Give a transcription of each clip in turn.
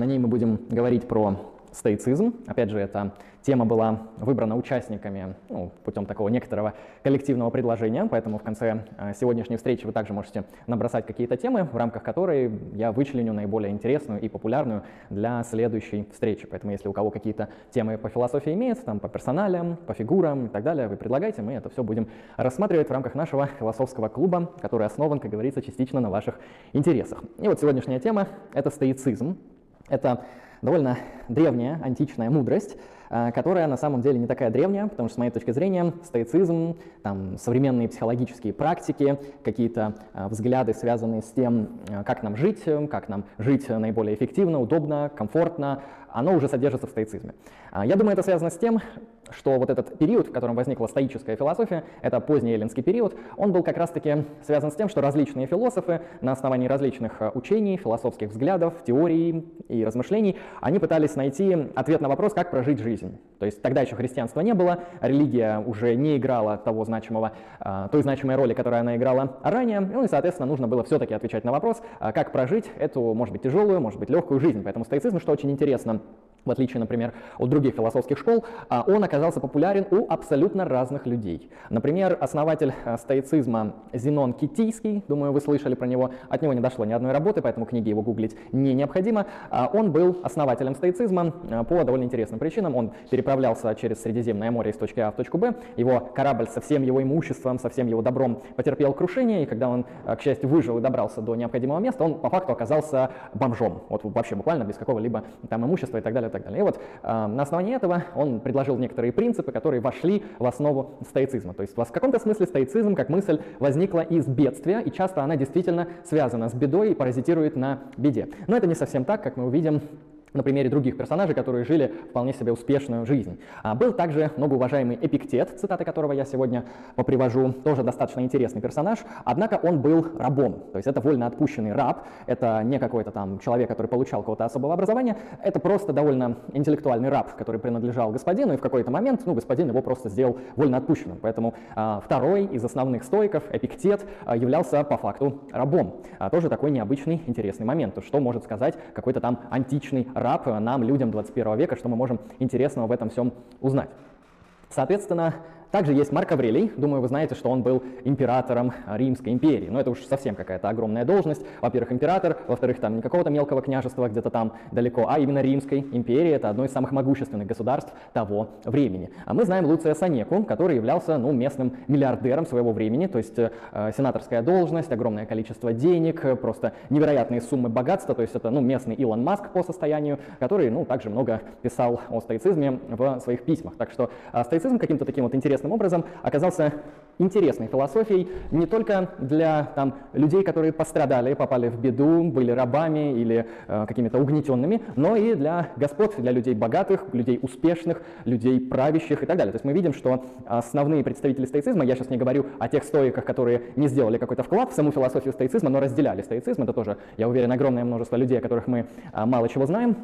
На ней мы будем говорить про стоицизм. Опять же, эта тема была выбрана участниками ну, путем такого некоторого коллективного предложения, поэтому в конце э, сегодняшней встречи вы также можете набросать какие-то темы, в рамках которой я вычленю наиболее интересную и популярную для следующей встречи. Поэтому если у кого какие-то темы по философии имеются, там, по персоналям, по фигурам и так далее, вы предлагайте, мы это все будем рассматривать в рамках нашего философского клуба, который основан, как говорится, частично на ваших интересах. И вот сегодняшняя тема — это стоицизм. Это довольно древняя античная мудрость, э, которая на самом деле не такая древняя, потому что, с моей точки зрения, стоицизм, там, современные психологические практики, какие-то э, взгляды, связанные с тем, э, как нам жить, как нам жить наиболее эффективно, удобно, комфортно, оно уже содержится в стоицизме. Я думаю, это связано с тем, что вот этот период, в котором возникла стоическая философия, это поздний эллинский период, он был как раз-таки связан с тем, что различные философы на основании различных э, учений, философских взглядов, теорий и размышлений, они пытались найти ответ на вопрос, как прожить жизнь. То есть тогда еще христианства не было, религия уже не играла того значимого, э, той значимой роли, которую она играла ранее, ну и, соответственно, нужно было все-таки отвечать на вопрос, э, как прожить эту, может быть, тяжелую, может быть, легкую жизнь. Поэтому стоицизм, что очень интересно, в отличие, например, от других философских школ, а, он оказался популярен у абсолютно разных людей. Например, основатель а, стоицизма Зенон Китийский, думаю, вы слышали про него, от него не дошло ни одной работы, поэтому книги его гуглить не необходимо. А, он был основателем стоицизма по довольно интересным причинам. Он переправлялся через Средиземное море из точки А в точку Б. Его корабль со всем его имуществом, со всем его добром потерпел крушение, и когда он, к счастью, выжил и добрался до необходимого места, он по факту оказался бомжом. Вот вообще буквально без какого-либо там имущества и так далее и так далее. И вот э, на основании этого он предложил некоторые принципы, которые вошли в основу стоицизма. То есть в каком-то смысле стоицизм как мысль возникла из бедствия, и часто она действительно связана с бедой и паразитирует на беде. Но это не совсем так, как мы увидим на примере других персонажей, которые жили вполне себе успешную жизнь. А был также многоуважаемый Эпиктет, цитаты которого я сегодня попривожу, тоже достаточно интересный персонаж, однако он был рабом, то есть это вольно отпущенный раб, это не какой-то там человек, который получал какого-то особого образования, это просто довольно интеллектуальный раб, который принадлежал господину, и в какой-то момент, ну, господин его просто сделал вольно отпущенным. Поэтому а, второй из основных стоиков, Эпиктет, а, являлся по факту рабом. А, тоже такой необычный, интересный момент, что может сказать какой-то там античный раб нам, людям 21 века, что мы можем интересного в этом всем узнать. Соответственно, также есть Марк Аврелий. Думаю, вы знаете, что он был императором Римской империи. Но это уж совсем какая-то огромная должность. Во-первых, император, во-вторых, там не какого-то мелкого княжества где-то там далеко, а именно Римской империи. Это одно из самых могущественных государств того времени. А мы знаем Луция Санеку, который являлся ну, местным миллиардером своего времени. То есть э, сенаторская должность, огромное количество денег, просто невероятные суммы богатства. То есть это ну, местный Илон Маск по состоянию, который ну, также много писал о стоицизме в своих письмах. Так что э, стоицизм каким-то таким вот интересным интересным образом оказался интересной философией не только для там, людей, которые пострадали, попали в беду, были рабами или э, какими-то угнетенными, но и для господ, для людей богатых, людей успешных, людей правящих и так далее. То есть мы видим, что основные представители стоицизма, я сейчас не говорю о тех стоиках, которые не сделали какой-то вклад в саму философию стоицизма, но разделяли стоицизм, это тоже, я уверен, огромное множество людей, о которых мы а, мало чего знаем,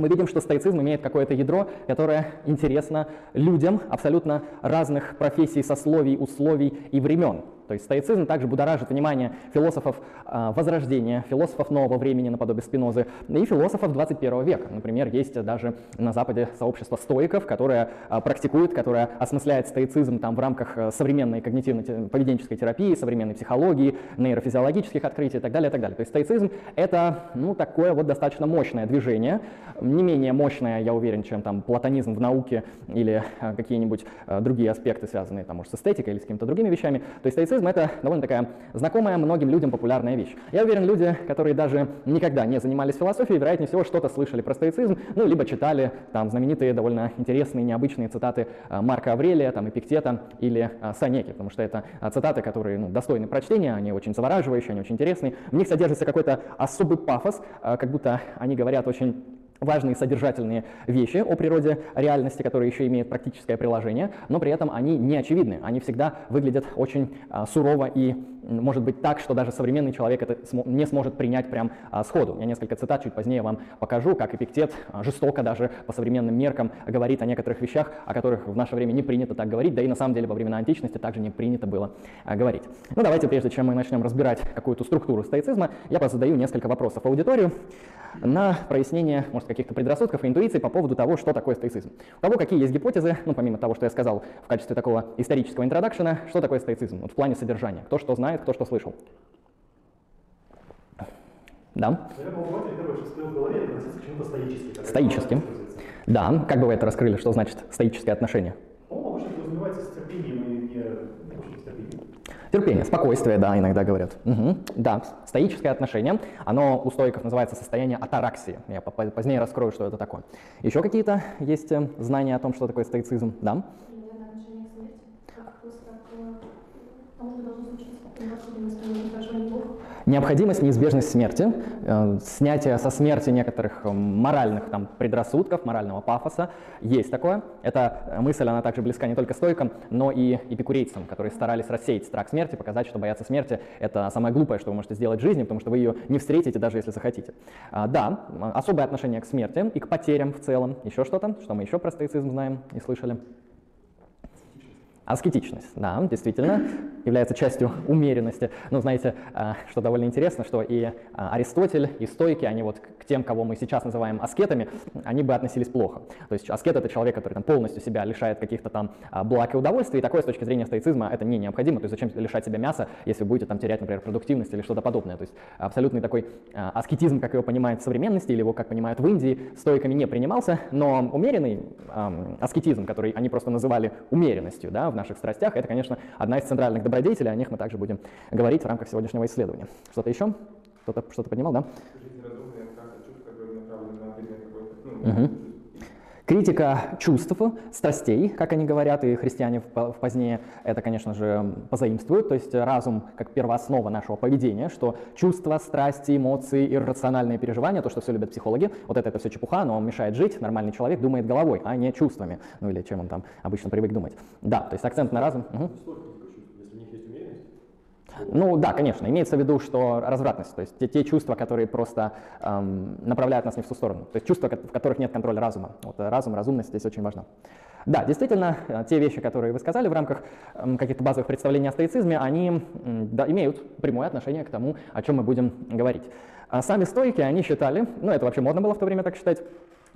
мы видим, что стоицизм имеет какое-то ядро, которое интересно людям абсолютно разных профессий, сословий, условий и времен. То есть стоицизм также будоражит внимание философов э, Возрождения, философов нового времени наподобие Спинозы и философов 21 века. Например, есть даже на Западе сообщество стоиков, которое э, практикует, которое осмысляет стоицизм там, в рамках э, современной когнитивно-поведенческой терапии, современной психологии, нейрофизиологических открытий и так далее. И так далее. То есть стоицизм — это ну, такое вот достаточно мощное движение, не менее мощное, я уверен, чем там, платонизм в науке или э, какие-нибудь э, другие аспекты, связанные там, может, с эстетикой или с какими-то другими вещами. То есть стоицизм — это довольно такая знакомая многим людям популярная вещь. Я уверен, люди, которые даже никогда не занимались философией, вероятнее всего что-то слышали про стоицизм, ну, либо читали там знаменитые, довольно интересные, необычные цитаты э, Марка Аврелия, там, Эпиктета или э, Санеки, потому что это э, цитаты, которые ну, достойны прочтения, они очень завораживающие, они очень интересные. В них содержится какой-то особый пафос, как будто они говорят очень важные содержательные вещи о природе реальности, которые еще имеют практическое приложение, но при этом они не очевидны, они всегда выглядят очень а, сурово и может быть так, что даже современный человек это не сможет принять прям а, сходу. Я несколько цитат чуть позднее вам покажу, как Эпиктет а, жестоко даже по современным меркам говорит о некоторых вещах, о которых в наше время не принято так говорить, да и на самом деле во времена античности также не принято было а, говорить. Ну давайте, прежде чем мы начнем разбирать какую-то структуру стоицизма, я задаю несколько вопросов аудиторию на прояснение, может, каких-то предрассудков и интуиций по поводу того, что такое стоицизм. У кого какие есть гипотезы, ну, помимо того, что я сказал в качестве такого исторического интродакшена, что такое стоицизм, вот в плане содержания, кто что знает, кто что слышал. Да? Стоическим. Да, как бы вы это раскрыли, что значит стоическое отношение? Терпение, спокойствие, да, иногда говорят. Угу. Да, стоическое отношение, оно у стоиков называется состояние атараксии. Я позднее раскрою, что это такое. Еще какие-то есть э, знания о том, что такое стоицизм? Да? Необходимость, неизбежность смерти, э, снятие со смерти некоторых э, моральных там, предрассудков, морального пафоса, есть такое. Эта мысль, она также близка не только стойкам, но и эпикурейцам, которые старались рассеять страх смерти, показать, что бояться смерти – это самое глупое, что вы можете сделать в жизни, потому что вы ее не встретите, даже если захотите. А, да, особое отношение к смерти и к потерям в целом. Еще что-то, что мы еще про стоицизм знаем и слышали? Аскетичность, да, действительно, является частью умеренности. Но знаете, а, что довольно интересно, что и а, Аристотель, и стойки, они вот тем, кого мы сейчас называем аскетами, они бы относились плохо. То есть аскет — это человек, который там, полностью себя лишает каких-то там а, благ и удовольствий, и такое с точки зрения стоицизма это не необходимо. То есть зачем лишать себя мяса, если вы будете там терять, например, продуктивность или что-то подобное. То есть абсолютный такой аскетизм, как его понимают в современности, или его как понимают в Индии, стойками не принимался, но умеренный аскетизм, который они просто называли умеренностью, да, в наших страстях, это, конечно, одна из центральных добродетелей, о них мы также будем говорить в рамках сегодняшнего исследования. Что-то еще? Кто-то что-то понимал, да? Угу. Критика чувств, страстей, как они говорят, и христиане в позднее это, конечно же, позаимствуют, то есть разум как первооснова нашего поведения, что чувства, страсти, эмоции, иррациональные переживания, то, что все любят психологи, вот это, это все чепуха, но он мешает жить, нормальный человек думает головой, а не чувствами, ну или чем он там обычно привык думать. Да, то есть акцент на разум. Угу. Ну да, конечно, имеется в виду, что развратность, то есть те, те чувства, которые просто эм, направляют нас не в ту сторону, то есть чувства, в которых нет контроля разума. Вот э, разум, разумность здесь очень важна. Да, действительно, э, те вещи, которые вы сказали в рамках эм, каких-то базовых представлений о стоицизме, они да, имеют прямое отношение к тому, о чем мы будем говорить. А сами стойки, они считали, ну это вообще модно было в то время так считать,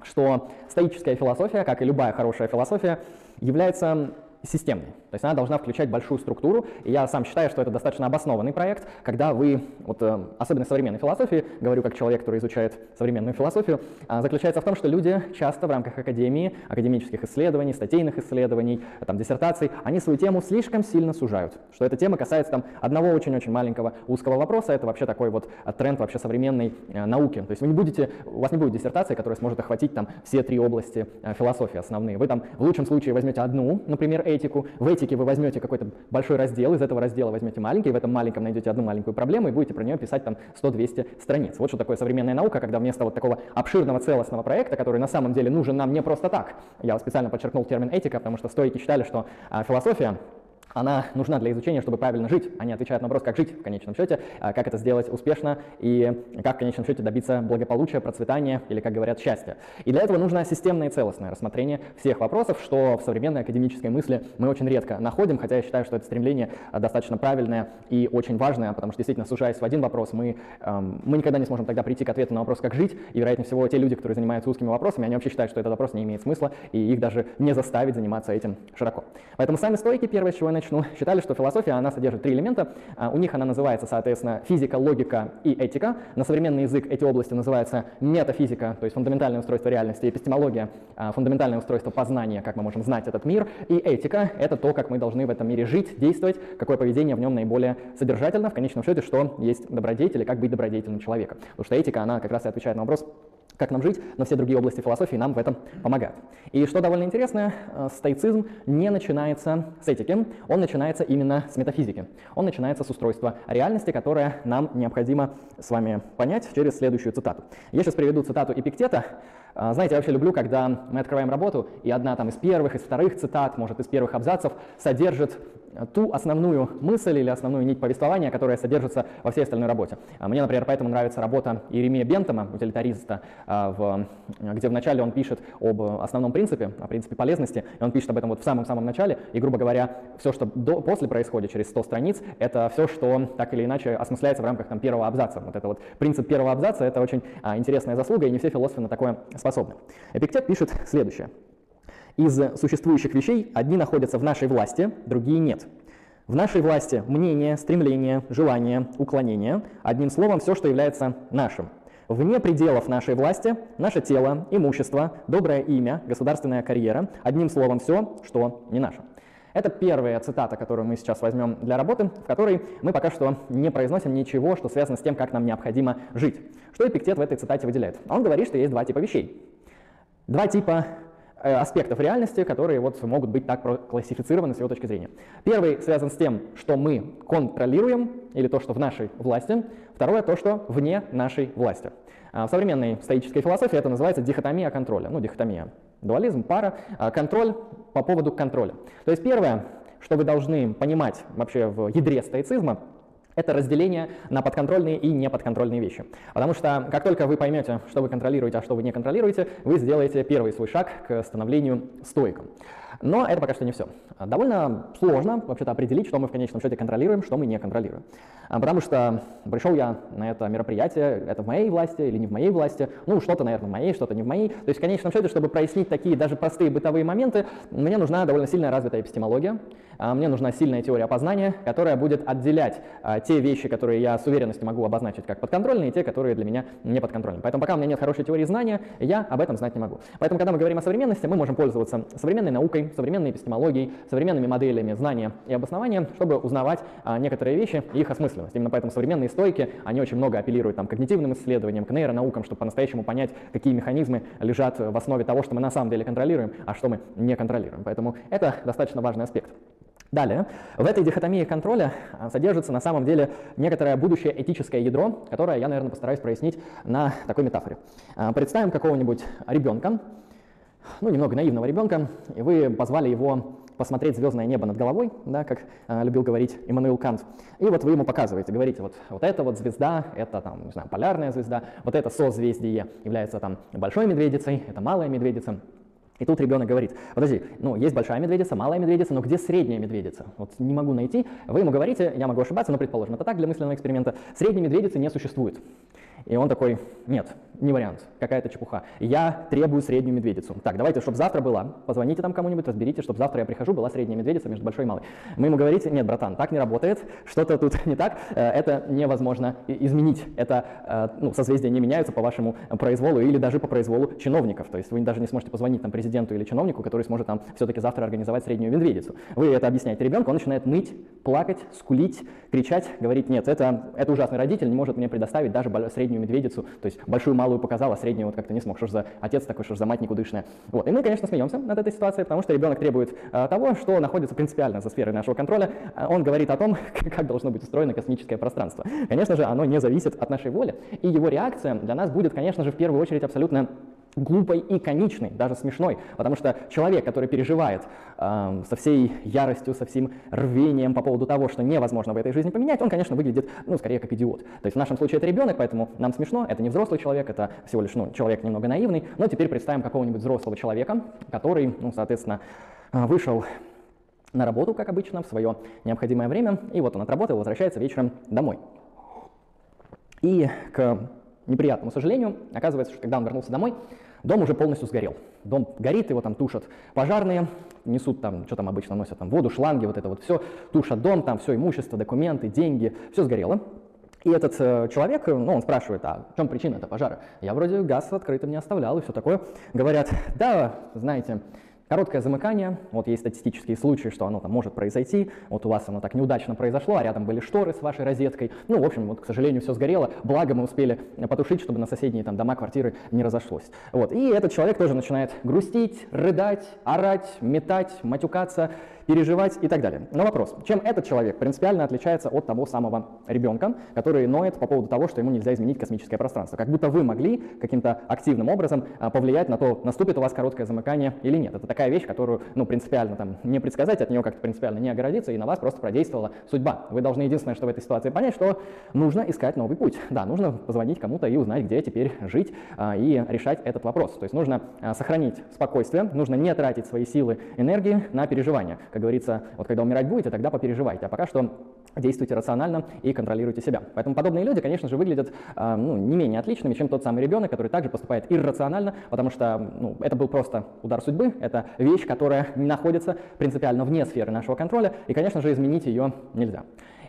что стоическая философия, как и любая хорошая философия, является системной. То есть она должна включать большую структуру, и я сам считаю, что это достаточно обоснованный проект, когда вы, вот, э, особенно в современной философии, говорю как человек, который изучает современную философию, а, заключается в том, что люди часто в рамках академии, академических исследований, статейных исследований, там, диссертаций, они свою тему слишком сильно сужают, что эта тема касается там, одного очень-очень маленького узкого вопроса, это вообще такой вот тренд вообще современной э, науки. То есть вы не будете, у вас не будет диссертации, которая сможет охватить там все три области э, философии основные. Вы там в лучшем случае возьмете одну, например, этику, в этике вы возьмете какой-то большой раздел, из этого раздела возьмете маленький, в этом маленьком найдете одну маленькую проблему и будете про нее писать там 100-200 страниц. Вот что такое современная наука, когда вместо вот такого обширного целостного проекта, который на самом деле нужен нам не просто так, я специально подчеркнул термин этика, потому что стойки считали, что а, философия она нужна для изучения, чтобы правильно жить. Они отвечают на вопрос, как жить в конечном счете, а, как это сделать успешно и как в конечном счете добиться благополучия, процветания или, как говорят, счастья. И для этого нужно системное и целостное рассмотрение всех вопросов, что в современной академической мысли мы очень редко находим, хотя я считаю, что это стремление а, достаточно правильное и очень важное, потому что действительно, сужаясь в один вопрос, мы, эм, мы никогда не сможем тогда прийти к ответу на вопрос, как жить, и, вероятнее всего, те люди, которые занимаются узкими вопросами, они вообще считают, что этот вопрос не имеет смысла, и их даже не заставить заниматься этим широко. Поэтому сами стойки, первое, с чего я начну, считали, что философия, она содержит три элемента. А, у них она называется, соответственно, физика, логика и этика. На современный язык эти области называются метафизика, то есть фундаментальное устройство реальности, эпистемология, а, фундаментальное устройство познания, как мы можем знать этот мир, и этика — это то, как мы должны в этом мире жить, действовать, какое поведение в нем наиболее содержательно, в конечном счете, что есть добродетель и как быть добродетельным человеком. Потому что этика, она как раз и отвечает на вопрос, как нам жить, но все другие области философии нам в этом помогают. И что довольно интересно, э, стоицизм не начинается с этики, он начинается именно с метафизики. Он начинается с устройства реальности, которое нам необходимо с вами понять через следующую цитату. Я сейчас приведу цитату Эпиктета. Э, знаете, я вообще люблю, когда мы открываем работу, и одна там из первых, из вторых цитат, может, из первых абзацев содержит ту основную мысль или основную нить повествования, которая содержится во всей остальной работе. А мне, например, поэтому нравится работа Иеремия Бентома, утилитариста, а, в, где вначале он пишет об основном принципе, о принципе полезности, и он пишет об этом вот в самом-самом начале, и, грубо говоря, все, что до, после происходит через 100 страниц, это все, что так или иначе осмысляется в рамках там, первого абзаца. Вот это вот принцип первого абзаца, это очень а, интересная заслуга, и не все философы на такое способны. Эпиктет пишет следующее. Из существующих вещей одни находятся в нашей власти, другие нет. В нашей власти мнение, стремление, желание, уклонение, одним словом, все, что является нашим. Вне пределов нашей власти наше тело, имущество, доброе имя, государственная карьера, одним словом, все, что не наше. Это первая цитата, которую мы сейчас возьмем для работы, в которой мы пока что не произносим ничего, что связано с тем, как нам необходимо жить. Что Эпиктет в этой цитате выделяет? Он говорит, что есть два типа вещей. Два типа аспектов реальности, которые вот могут быть так классифицированы с его точки зрения. Первый связан с тем, что мы контролируем, или то, что в нашей власти. Второе, то, что вне нашей власти. А в современной стоической философии это называется дихотомия контроля. Ну, дихотомия, дуализм, пара, а контроль по поводу контроля. То есть первое, что вы должны понимать вообще в ядре стоицизма, это разделение на подконтрольные и неподконтрольные вещи. Потому что как только вы поймете, что вы контролируете, а что вы не контролируете, вы сделаете первый свой шаг к становлению стоиком. Но это пока что не все. Довольно сложно вообще-то определить, что мы в конечном счете контролируем, что мы не контролируем. А, потому что пришел я на это мероприятие, это в моей власти или не в моей власти, ну что-то, наверное, в моей, что-то не в моей. То есть в конечном счете, чтобы прояснить такие даже простые бытовые моменты, мне нужна довольно сильная развитая эпистемология, а, мне нужна сильная теория познания, которая будет отделять а, те вещи, которые я с уверенностью могу обозначить как подконтрольные, и те, которые для меня не подконтрольны. Поэтому пока у меня нет хорошей теории знания, я об этом знать не могу. Поэтому, когда мы говорим о современности, мы можем пользоваться современной наукой, современной эпистемологией, современными моделями знания и обоснования, чтобы узнавать а, некоторые вещи и их осмысленность. Именно поэтому современные стойки, они очень много апеллируют там, к когнитивным исследованиям, к нейронаукам, чтобы по-настоящему понять, какие механизмы лежат в основе того, что мы на самом деле контролируем, а что мы не контролируем. Поэтому это достаточно важный аспект. Далее, в этой дихотомии контроля а, содержится на самом деле некоторое будущее этическое ядро, которое я, наверное, постараюсь прояснить на такой метафоре. А, представим какого-нибудь ребенка, ну, немного наивного ребенка, и вы позвали его посмотреть звездное небо над головой, да, как э, любил говорить Иммануил Кант. И вот вы ему показываете, говорите, вот, вот эта вот звезда, это там, не знаю, полярная звезда, вот это созвездие является там большой медведицей, это малая медведица. И тут ребенок говорит, подожди, ну есть большая медведица, малая медведица, но где средняя медведица? Вот не могу найти. Вы ему говорите, я могу ошибаться, но предположим, это так для мысленного эксперимента. Средней медведицы не существует. И он такой, нет, не вариант, какая-то чепуха. Я требую среднюю медведицу. Так, давайте, чтобы завтра была, позвоните там кому-нибудь, разберите, чтобы завтра я прихожу, была средняя медведица между большой и малой. Мы ему говорите, нет, братан, так не работает, что-то тут не так, э, это невозможно изменить. Это, э, ну, созвездия не меняются по вашему произволу или даже по произволу чиновников. То есть вы даже не сможете позвонить там президенту или чиновнику, который сможет там все-таки завтра организовать среднюю медведицу. Вы это объясняете ребенку, он начинает ныть, плакать, скулить, кричать, говорить, нет, это, это ужасный родитель, не может мне предоставить даже среднюю медведицу медведицу, то есть большую малую показал, а среднюю вот как-то не смог. Что ж за отец такой, что ж за мать никудышная. Вот. И мы, конечно, смеемся над этой ситуацией, потому что ребенок требует а, того, что находится принципиально за сферой нашего контроля. А он говорит о том, как должно быть устроено космическое пространство. Конечно же, оно не зависит от нашей воли, и его реакция для нас будет, конечно же, в первую очередь абсолютно глупой и коничной, даже смешной, потому что человек, который переживает э, со всей яростью, со всем рвением по поводу того, что невозможно в этой жизни поменять, он, конечно, выглядит, ну, скорее как идиот. То есть в нашем случае это ребенок, поэтому нам смешно, это не взрослый человек, это всего лишь ну, человек немного наивный, но теперь представим какого-нибудь взрослого человека, который, ну, соответственно, э, вышел на работу, как обычно, в свое необходимое время, и вот он отработал, возвращается вечером домой. И к неприятному сожалению, оказывается, что когда он вернулся домой, дом уже полностью сгорел. Дом горит, его там тушат пожарные, несут там, что там обычно носят, там воду, шланги, вот это вот все, тушат дом, там все имущество, документы, деньги, все сгорело. И этот э, человек, ну, он спрашивает, а в чем причина этого пожара? Я вроде газ открытым не оставлял и все такое. Говорят, да, знаете, Короткое замыкание, вот есть статистические случаи, что оно там может произойти, вот у вас оно так неудачно произошло, а рядом были шторы с вашей розеткой, ну, в общем, вот, к сожалению, все сгорело, благо мы успели потушить, чтобы на соседние там дома, квартиры не разошлось. Вот, и этот человек тоже начинает грустить, рыдать, орать, метать, матюкаться, переживать и так далее. Но вопрос, чем этот человек принципиально отличается от того самого ребенка, который ноет по поводу того, что ему нельзя изменить космическое пространство? Как будто вы могли каким-то активным образом а, повлиять на то, наступит у вас короткое замыкание или нет. Это такая вещь, которую, ну, принципиально там не предсказать, от нее как-то принципиально не оградиться, и на вас просто продействовала судьба. Вы должны единственное, что в этой ситуации понять, что нужно искать новый путь. Да, нужно позвонить кому-то и узнать, где теперь жить а, и решать этот вопрос. То есть нужно а, сохранить спокойствие, нужно не тратить свои силы, энергии на переживания. Как говорится, вот когда умирать будете, тогда попереживайте. А пока что действуйте рационально и контролируйте себя. Поэтому подобные люди, конечно же, выглядят э, ну, не менее отличными, чем тот самый ребенок, который также поступает иррационально, потому что ну, это был просто удар судьбы, это вещь, которая находится принципиально вне сферы нашего контроля, и, конечно же, изменить ее нельзя.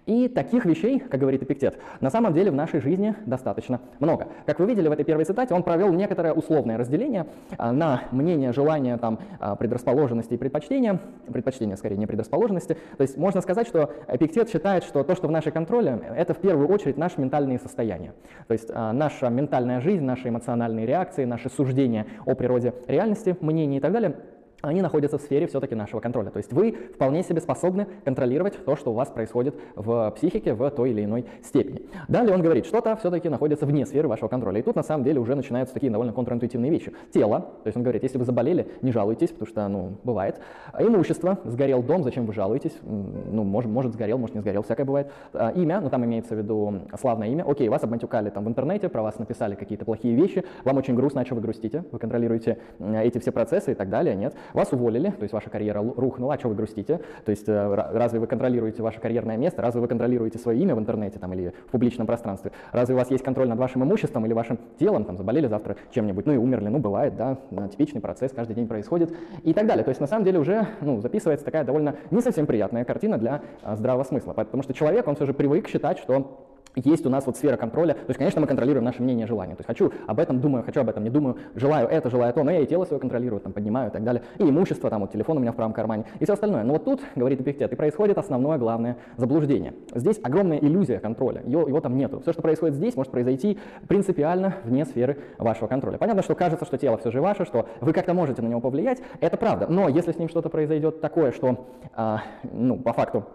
И таких вещей, как говорит Эпиктет, на самом деле в нашей жизни достаточно много. Как вы видели в этой первой цитате, он провел некоторое условное разделение а, на мнение, желания, там, а, предрасположенности и предпочтения, предпочтения скорее, не предрасположенности. То есть можно сказать, что Эпиктет считает, что то, что в нашей контроле, это в первую очередь наши ментальные состояния. То есть а, наша ментальная жизнь, наши эмоциональные реакции, наши суждения о природе реальности, мнения и так далее – они находятся в сфере все-таки нашего контроля. То есть вы вполне себе способны контролировать то, что у вас происходит в психике в той или иной степени. Далее он говорит, что-то все-таки находится вне сферы вашего контроля. И тут на самом деле уже начинаются такие довольно контринтуитивные вещи. Тело, то есть он говорит, если вы заболели, не жалуйтесь, потому что, ну, бывает. Имущество, сгорел дом, зачем вы жалуетесь? Ну, может, может сгорел, может не сгорел, всякое бывает. А, имя, ну там имеется в виду славное имя. Окей, вас обматюкали там в интернете, про вас написали какие-то плохие вещи, вам очень грустно, а что вы грустите? Вы контролируете эти все процессы и так далее, нет? Вас уволили, то есть ваша карьера рухнула, а что вы грустите? То есть э, разве вы контролируете ваше карьерное место, разве вы контролируете свое имя в интернете там, или в публичном пространстве? Разве у вас есть контроль над вашим имуществом или вашим телом, там, заболели завтра чем-нибудь, ну и умерли, ну бывает, да, типичный процесс, каждый день происходит и так далее. То есть на самом деле уже ну, записывается такая довольно не совсем приятная картина для а, здравого смысла, потому что человек, он все же привык считать, что есть у нас вот сфера контроля. То есть, конечно, мы контролируем наше мнение, желание. То есть, хочу об этом, думаю, хочу об этом, не думаю, желаю это, желаю то, но я и тело свое контролирую, там, поднимаю и так далее. И имущество, там, вот телефон у меня в правом кармане и все остальное. Но вот тут, говорит Эпиктет, и происходит основное главное заблуждение. Здесь огромная иллюзия контроля, его, его там нету. Все, что происходит здесь, может произойти принципиально вне сферы вашего контроля. Понятно, что кажется, что тело все же ваше, что вы как-то можете на него повлиять, это правда. Но если с ним что-то произойдет такое, что, а, ну, по факту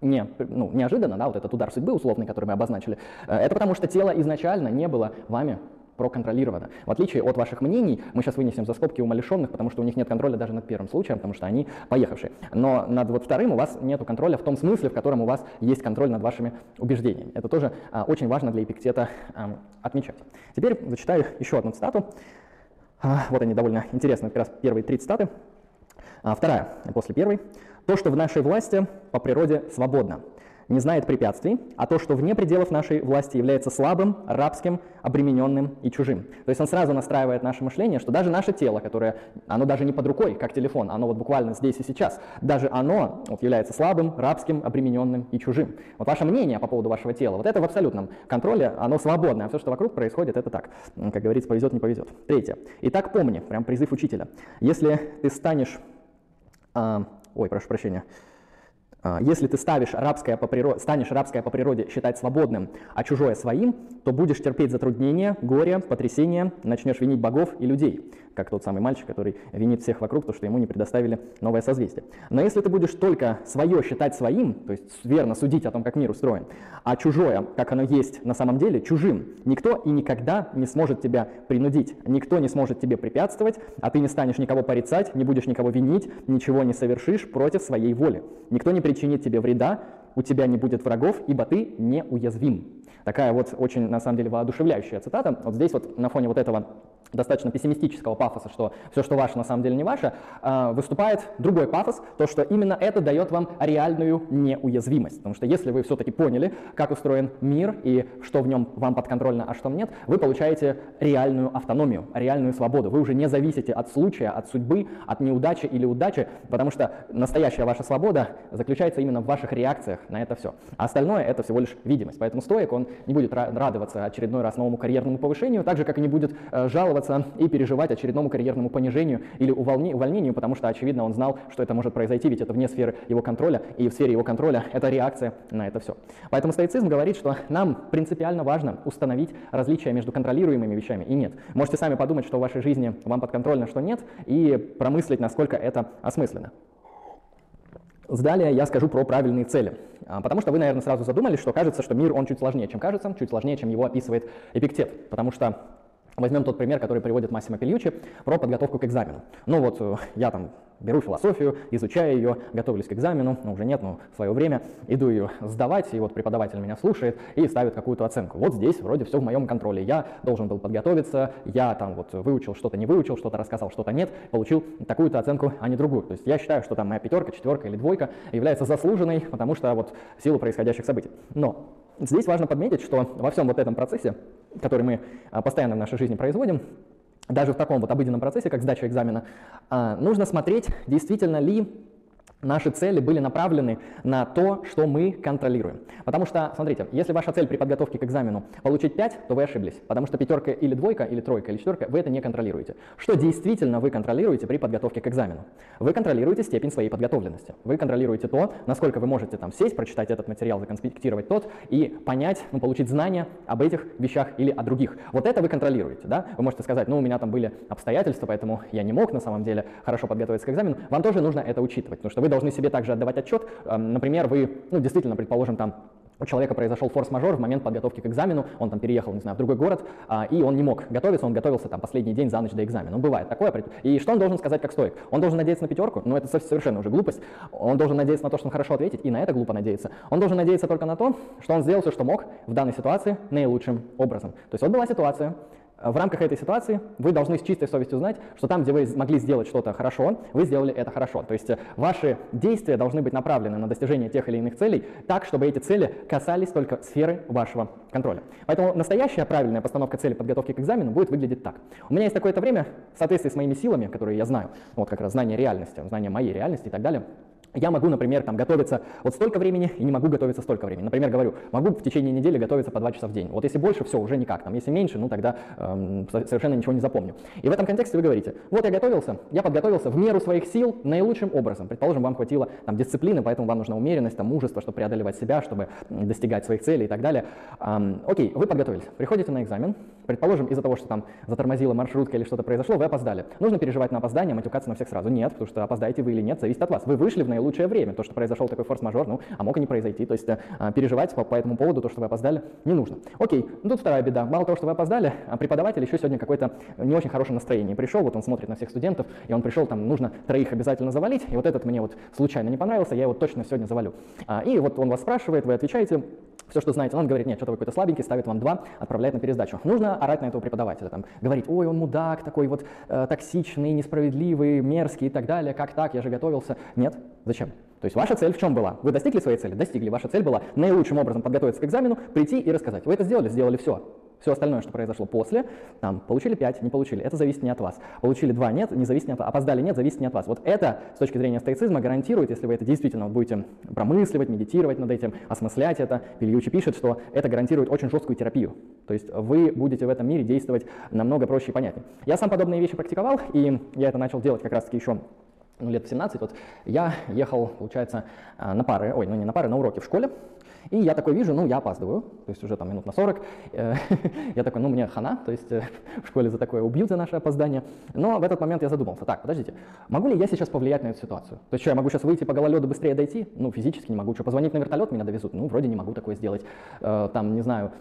не, ну, неожиданно, да, вот этот удар судьбы условный, который мы обозначили, э, это потому что тело изначально не было вами проконтролировано. В отличие от ваших мнений, мы сейчас вынесем за скобки умалишенных, потому что у них нет контроля даже над первым случаем, потому что они поехавшие. Но над вот вторым у вас нет контроля в том смысле, в котором у вас есть контроль над вашими убеждениями. Это тоже а, очень важно для эпиктета а, отмечать. Теперь зачитаю еще одну цитату. А, вот они довольно интересные, как раз первые три цитаты. А, вторая после первой. То, что в нашей власти по природе свободно, не знает препятствий, а то, что вне пределов нашей власти является слабым, рабским, обремененным и чужим. То есть он сразу настраивает наше мышление, что даже наше тело, которое, оно даже не под рукой, как телефон, оно вот буквально здесь и сейчас, даже оно вот, является слабым, рабским, обремененным и чужим. Вот ваше мнение по поводу вашего тела, вот это в абсолютном контроле, оно свободное, а все, что вокруг происходит, это так. Как говорится, повезет, не повезет. Третье. Итак, помни, прям призыв учителя. Если ты станешь а, ой, прошу прощения, а, если ты ставишь рабское по природе, станешь рабское по природе считать свободным, а чужое своим, то будешь терпеть затруднения, горе, потрясения, начнешь винить богов и людей, как тот самый мальчик, который винит всех вокруг, то, что ему не предоставили новое созвездие. Но если ты будешь только свое считать своим, то есть верно судить о том, как мир устроен, а чужое, как оно есть на самом деле, чужим, никто и никогда не сможет тебя принудить, никто не сможет тебе препятствовать, а ты не станешь никого порицать, не будешь никого винить, ничего не совершишь против своей воли. Никто не причинит тебе вреда, у тебя не будет врагов, ибо ты неуязвим. Такая вот очень, на самом деле, воодушевляющая цитата. Вот здесь вот на фоне вот этого достаточно пессимистического пафоса, что все, что ваше, на самом деле не ваше, а, выступает другой пафос, то, что именно это дает вам реальную неуязвимость. Потому что если вы все-таки поняли, как устроен мир и что в нем вам подконтрольно, а что нет, вы получаете реальную автономию, реальную свободу. Вы уже не зависите от случая, от судьбы, от неудачи или удачи, потому что настоящая ваша свобода заключается именно в ваших реакциях на это все. А остальное это всего лишь видимость. Поэтому стоик, он не будет радоваться очередной раз новому карьерному повышению, так же, как и не будет э, жаловаться жаловаться и переживать очередному карьерному понижению или увольнению, потому что, очевидно, он знал, что это может произойти, ведь это вне сферы его контроля, и в сфере его контроля это реакция на это все. Поэтому стоицизм говорит, что нам принципиально важно установить различия между контролируемыми вещами и нет. Можете сами подумать, что в вашей жизни вам подконтрольно, что нет, и промыслить, насколько это осмысленно. Далее я скажу про правильные цели. А, потому что вы, наверное, сразу задумались, что кажется, что мир, он чуть сложнее, чем кажется, чуть сложнее, чем его описывает Эпиктет. Потому что Возьмем тот пример, который приводит Массимо Пельючи про подготовку к экзамену. Ну вот э, я там беру философию, изучаю ее, готовлюсь к экзамену, ну уже нет, но в свое время иду ее сдавать, и вот преподаватель меня слушает и ставит какую-то оценку. Вот здесь вроде все в моем контроле. Я должен был подготовиться, я там вот выучил что-то, не выучил, что-то рассказал, что-то нет, получил такую-то оценку, а не другую. То есть я считаю, что там моя пятерка, четверка или двойка является заслуженной, потому что вот в силу происходящих событий. Но здесь важно подметить, что во всем вот этом процессе, который мы а, постоянно в нашей жизни производим, даже в таком вот обыденном процессе, как сдача экзамена, а, нужно смотреть, действительно ли Наши цели были направлены на то, что мы контролируем. Потому что, смотрите, если ваша цель при подготовке к экзамену получить 5, то вы ошиблись. Потому что пятерка или двойка, или тройка, или четверка, вы это не контролируете. Что действительно вы контролируете при подготовке к экзамену? Вы контролируете степень своей подготовленности. Вы контролируете то, насколько вы можете там сесть, прочитать этот материал, законспектировать тот и понять, ну, получить знания об этих вещах или о других. Вот это вы контролируете. Да? Вы можете сказать, ну, у меня там были обстоятельства, поэтому я не мог на самом деле хорошо подготовиться к экзамену. Вам тоже нужно это учитывать, потому что вы должны себе также отдавать отчет. Эм, например, вы, ну, действительно, предположим, там у человека произошел форс-мажор в момент подготовки к экзамену, он там переехал, не знаю, в другой город, а, и он не мог готовиться, он готовился там последний день за ночь до экзамена. Ну, бывает такое. И что он должен сказать как стоик? Он должен надеяться на пятерку? Ну, это совершенно уже глупость. Он должен надеяться на то, что он хорошо ответит, и на это глупо надеяться. Он должен надеяться только на то, что он сделал все, что мог в данной ситуации наилучшим образом. То есть вот была ситуация, в рамках этой ситуации вы должны с чистой совестью знать, что там, где вы могли сделать что-то хорошо, вы сделали это хорошо. То есть э, ваши действия должны быть направлены на достижение тех или иных целей так, чтобы эти цели касались только сферы вашего контроля. Поэтому настоящая правильная постановка цели подготовки к экзамену будет выглядеть так. У меня есть такое-то время в соответствии с моими силами, которые я знаю, вот как раз знание реальности, знание моей реальности и так далее, я могу, например, там, готовиться вот столько времени и не могу готовиться столько времени. Например, говорю, могу в течение недели готовиться по 2 часа в день. Вот если больше, все, уже никак. Там, если меньше, ну тогда эм, совершенно ничего не запомню. И в этом контексте вы говорите, вот я готовился, я подготовился в меру своих сил наилучшим образом. Предположим, вам хватило там, дисциплины, поэтому вам нужна умеренность, там, мужество, чтобы преодолевать себя, чтобы достигать своих целей и так далее. Эм, окей, вы подготовились, приходите на экзамен. Предположим, из-за того, что там затормозила маршрутка или что-то произошло, вы опоздали. Нужно переживать на опоздание, матюкаться на всех сразу? Нет, потому что опоздаете вы или нет, зависит от вас. Вы вышли в наилучшее время. То, что произошел такой форс-мажор, ну, а мог и не произойти. То есть э, переживать по, по этому поводу, то, что вы опоздали, не нужно. Окей, ну тут вторая беда. Мало того, что вы опоздали, а преподаватель еще сегодня какой-то не очень хорошем настроении пришел, вот он смотрит на всех студентов, и он пришел, там, нужно троих обязательно завалить, и вот этот мне вот случайно не понравился, я его точно сегодня завалю. А, и вот он вас спрашивает, вы отвечаете, все, что знаете. Он говорит, нет, что-то какой-то слабенький, ставит вам два, отправляет на пересдачу. Нужно орать на этого преподавателя, там, говорить, ой, он мудак, такой вот э, токсичный, несправедливый, мерзкий и так далее, как так, я же готовился. Нет, зачем? То есть ваша цель в чем была? Вы достигли своей цели? Достигли. Ваша цель была наилучшим образом подготовиться к экзамену, прийти и рассказать. Вы это сделали? Сделали все. Все остальное, что произошло после, там, получили 5, не получили, это зависит не от вас. Получили 2, нет, не зависит не от вас. Опоздали, нет, зависит не от вас. Вот это, с точки зрения стоицизма, гарантирует, если вы это действительно будете промысливать, медитировать над этим, осмыслять это. Пильючи пишет, что это гарантирует очень жесткую терапию. То есть вы будете в этом мире действовать намного проще и понятнее. Я сам подобные вещи практиковал, и я это начал делать как раз-таки еще ну, лет в 17, вот я ехал, получается, а, на пары, ой, ну не на пары, на уроки в школе, и я такой вижу, ну, я опаздываю, то есть уже там минут на 40. Э, я такой, ну, мне хана, то есть э, в школе за такое убьют за наше опоздание. Но в этот момент я задумался, так, подождите, могу ли я сейчас повлиять на эту ситуацию? То есть что, я могу сейчас выйти по гололеду быстрее дойти? Ну, физически не могу. Что, позвонить на вертолет, меня довезут? Ну, вроде не могу такое сделать. Э, там, не знаю,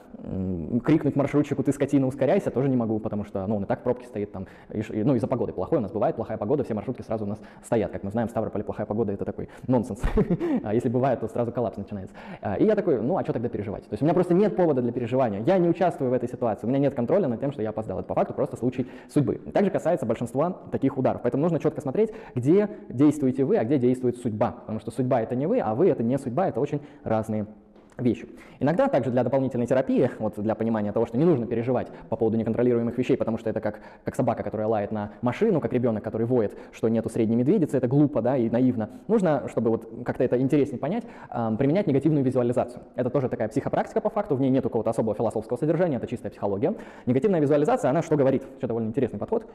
крикнуть маршрутчику, ты скотина, ускоряйся, тоже не могу, потому что, ну, он и так в пробке стоит там. Ну, из-за погоды плохой у нас бывает, плохая погода, все маршрутки сразу у нас стоят. Как мы знаем, в Ставрополе плохая погода, это такой нонсенс. а если бывает, то сразу коллапс начинается. И я такой, ну, а что тогда переживать. То есть у меня просто нет повода для переживания. Я не участвую в этой ситуации. У меня нет контроля над тем, что я опоздал. Это по факту просто случай судьбы. Также касается большинства таких ударов. Поэтому нужно четко смотреть, где действуете вы, а где действует судьба. Потому что судьба это не вы, а вы это не судьба, это очень разные вещью. Иногда также для дополнительной терапии, вот для понимания того, что не нужно переживать по поводу неконтролируемых вещей, потому что это как, как собака, которая лает на машину, как ребенок, который воет, что нету средней медведицы, это глупо да, и наивно. Нужно, чтобы вот как-то это интереснее понять, э, применять негативную визуализацию. Это тоже такая психопрактика по факту, в ней нет какого-то особого философского содержания, это чистая психология. Негативная визуализация, она что говорит? Что довольно интересный подход.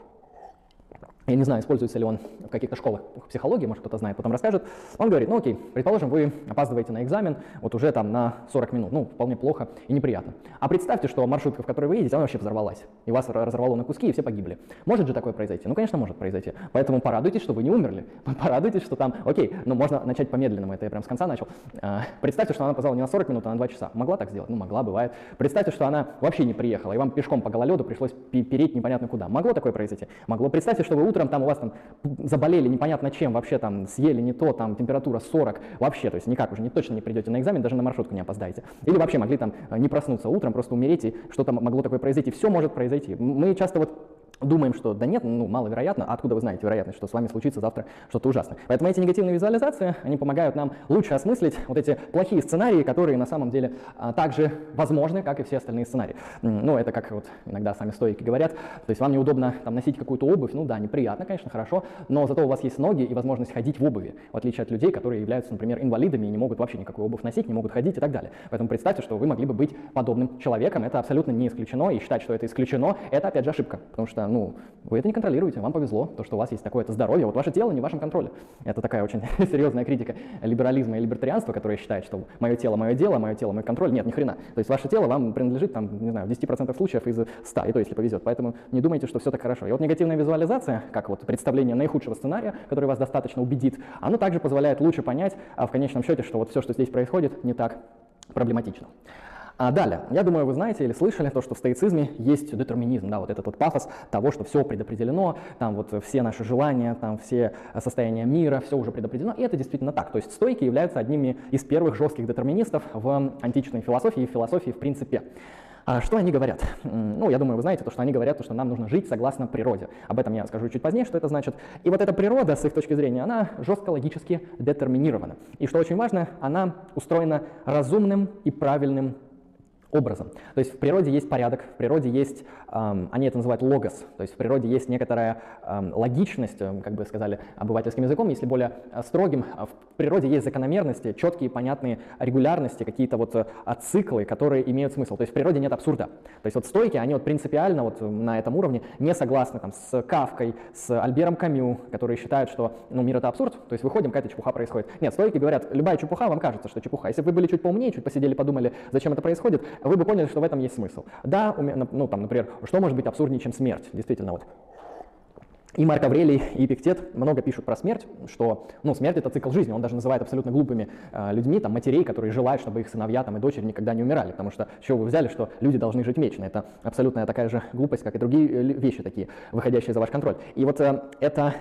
Я не знаю, используется ли он в каких-то школах психологии, может кто-то знает, потом расскажет. Он говорит, ну окей, предположим, вы опаздываете на экзамен вот уже там на 40 минут, ну вполне плохо и неприятно. А представьте, что маршрутка, в которой вы едете, она вообще взорвалась, и вас разорвало на куски, и все погибли. Может же такое произойти? Ну, конечно, может произойти. Поэтому порадуйтесь, что вы не умерли. Порадуйтесь, что там, окей, ну можно начать по-медленному, это я прям с конца начал. А, представьте, что она опоздала не на 40 минут, а на 2 часа. Могла так сделать? Ну, могла, бывает. Представьте, что она вообще не приехала, и вам пешком по гололеду пришлось переть непонятно куда. Могло такое произойти? Могло. Представьте, что вы утром там у вас там заболели непонятно чем, вообще там съели не то, там температура 40, вообще, то есть никак уже не, точно не придете на экзамен, даже на маршрутку не опоздаете. Или вообще могли там э, не проснуться утром, просто умереть, и что-то могло такое произойти. Все может произойти. Мы часто вот думаем, что да нет, ну маловероятно, а откуда вы знаете вероятность, что с вами случится завтра что-то ужасное. Поэтому эти негативные визуализации, они помогают нам лучше осмыслить вот эти плохие сценарии, которые на самом деле а, также возможны, как и все остальные сценарии. Ну, это как вот иногда сами стойки говорят, то есть вам неудобно там носить какую-то обувь, ну да, неприятно, конечно, хорошо, но зато у вас есть ноги и возможность ходить в обуви, в отличие от людей, которые являются, например, инвалидами и не могут вообще никакую обувь носить, не могут ходить и так далее. Поэтому представьте, что вы могли бы быть подобным человеком, это абсолютно не исключено, и считать, что это исключено, это опять же ошибка, потому что, ну, вы это не контролируете, вам повезло, то, что у вас есть такое-то здоровье, вот ваше тело не в вашем контроле. Это такая очень серьезная критика либерализма и либертарианства, которая считает, что мое тело мое дело, мое тело мой контроль. Нет, ни хрена. То есть ваше тело вам принадлежит, там, не знаю, в 10% случаев из 100, и то, если повезет. Поэтому не думайте, что все так хорошо. И вот негативная визуализация, как вот представление наихудшего сценария, который вас достаточно убедит, оно также позволяет лучше понять, а в конечном счете, что вот все, что здесь происходит, не так проблематично. А далее, я думаю, вы знаете или слышали то, что в стоицизме есть детерминизм, да, вот этот вот пафос того, что все предопределено, там вот все наши желания, там все состояния мира, все уже предопределено, и это действительно так. То есть стойки являются одними из первых жестких детерминистов в античной философии и философии в принципе. А что они говорят? Ну, я думаю, вы знаете, то, что они говорят, то, что нам нужно жить согласно природе. Об этом я скажу чуть позднее, что это значит. И вот эта природа, с их точки зрения, она жестко логически детерминирована. И что очень важно, она устроена разумным и правильным образом. То есть в природе есть порядок, в природе есть, эм, они это называют логос, то есть в природе есть некоторая эм, логичность, как бы сказали обывательским языком, если более э, строгим, в природе есть закономерности, четкие, понятные регулярности, какие-то вот э, циклы, которые имеют смысл. То есть в природе нет абсурда. То есть вот стойки, они вот принципиально вот на этом уровне не согласны там, с Кавкой, с Альбером Камю, которые считают, что ну, мир это абсурд, то есть выходим, какая-то чепуха происходит. Нет, стойки говорят, любая чепуха вам кажется, что чепуха. Если бы вы были чуть поумнее, чуть посидели, подумали, зачем это происходит, вы бы поняли, что в этом есть смысл. Да, ну там, например, что может быть абсурднее, чем смерть? Действительно, вот и Марк Аврелий, и Эпиктет много пишут про смерть, что ну, смерть — это цикл жизни. Он даже называет абсолютно глупыми э, людьми, там, матерей, которые желают, чтобы их сыновья там, и дочери никогда не умирали. Потому что чего вы взяли, что люди должны жить вечно? Это абсолютная такая же глупость, как и другие э, вещи такие, выходящие за ваш контроль. И вот э, это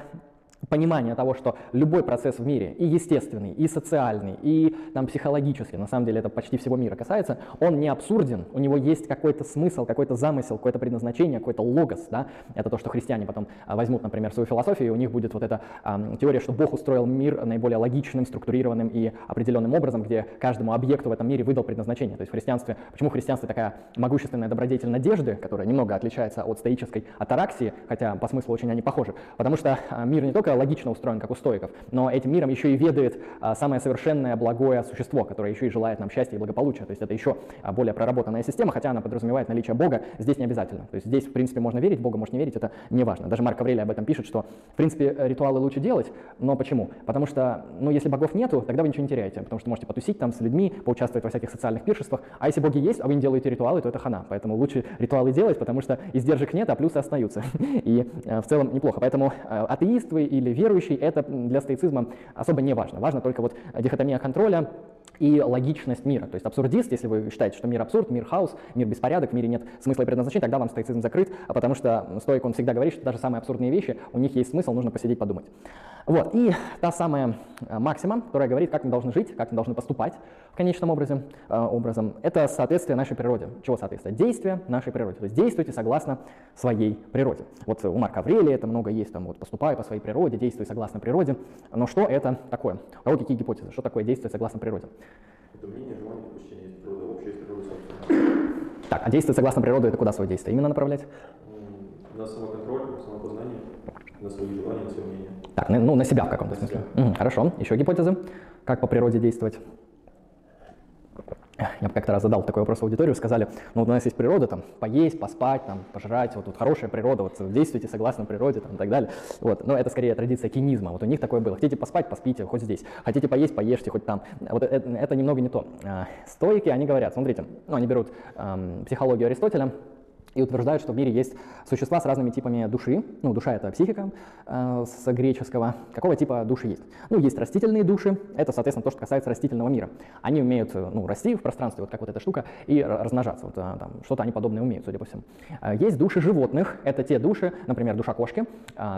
понимание того, что любой процесс в мире, и естественный, и социальный, и там, психологический, на самом деле это почти всего мира касается, он не абсурден, у него есть какой-то смысл, какой-то замысел, какое-то предназначение, какой-то логос. Да? Это то, что христиане потом а, возьмут, например, свою философию, и у них будет вот эта а, теория, что Бог устроил мир наиболее логичным, структурированным и определенным образом, где каждому объекту в этом мире выдал предназначение. То есть в христианстве, почему в христианстве такая могущественная добродетель надежды, которая немного отличается от стоической атараксии, хотя по смыслу очень они похожи, потому что а, мир не только только логично устроен, как у стоиков, но этим миром еще и ведает а, самое совершенное благое существо, которое еще и желает нам счастья и благополучия. То есть это еще а, более проработанная система, хотя она подразумевает наличие Бога, здесь не обязательно. То есть здесь, в принципе, можно верить, Бога можно не верить, это не важно. Даже Марк Аврелий об этом пишет, что, в принципе, ритуалы лучше делать, но почему? Потому что, ну, если богов нету, тогда вы ничего не теряете, потому что можете потусить там с людьми, поучаствовать во всяких социальных пиршествах, а если боги есть, а вы не делаете ритуалы, то это хана. Поэтому лучше ритуалы делать, потому что издержек нет, а плюсы остаются. И э, в целом неплохо. Поэтому э, атеист вы или верующий — это для стоицизма особо не важно. Важно только вот дихотомия контроля и логичность мира. То есть абсурдист, если вы считаете, что мир абсурд, мир хаос, мир беспорядок, в мире нет смысла и предназначения, тогда вам стоицизм закрыт, а потому что стоик, он всегда говорит, что даже самые абсурдные вещи, у них есть смысл, нужно посидеть, подумать. Вот, и та самая э, максима, которая говорит, как мы должны жить, как мы должны поступать в конечном образе, э, образом, это соответствие нашей природе. Чего соответствие? Действие нашей природе. То есть действуйте согласно своей природе. Вот у Марка Аврелия это много есть, там вот поступай по своей природе, действуй согласно природе. Но что это такое? У кого какие гипотезы? Что такое действие согласно природе? Это мнение, желание, допущение, есть природа общая, есть природа собственная. Так, а действие согласно природе это куда свое действие именно направлять? На самоконтроль, самопознание, на свои желания, на свои. Так, ну на себя в каком-то смысле. Угу, хорошо. Еще гипотезы? Как по природе действовать? я как-то раз задал такой вопрос аудиторию, сказали, ну вот у нас есть природа, там, поесть, поспать, там, пожрать, вот тут хорошая природа, вот действуйте согласно природе, там, и так далее. Вот, но это скорее традиция кинизма, вот у них такое было. Хотите поспать, поспите, хоть здесь. Хотите поесть, поешьте, хоть там. Вот это, это немного не то. А, стойки, они говорят, смотрите, ну, они берут эм, психологию Аристотеля, и утверждают, что в мире есть существа с разными типами души. Ну, душа — это психика э, с греческого. Какого типа души есть? Ну, есть растительные души. Это, соответственно, то, что касается растительного мира. Они умеют э, ну, расти в пространстве, вот как вот эта штука, и размножаться. Вот, э, там, что-то они подобное умеют, судя по всему. Э, есть души животных. Это те души, например, душа кошки.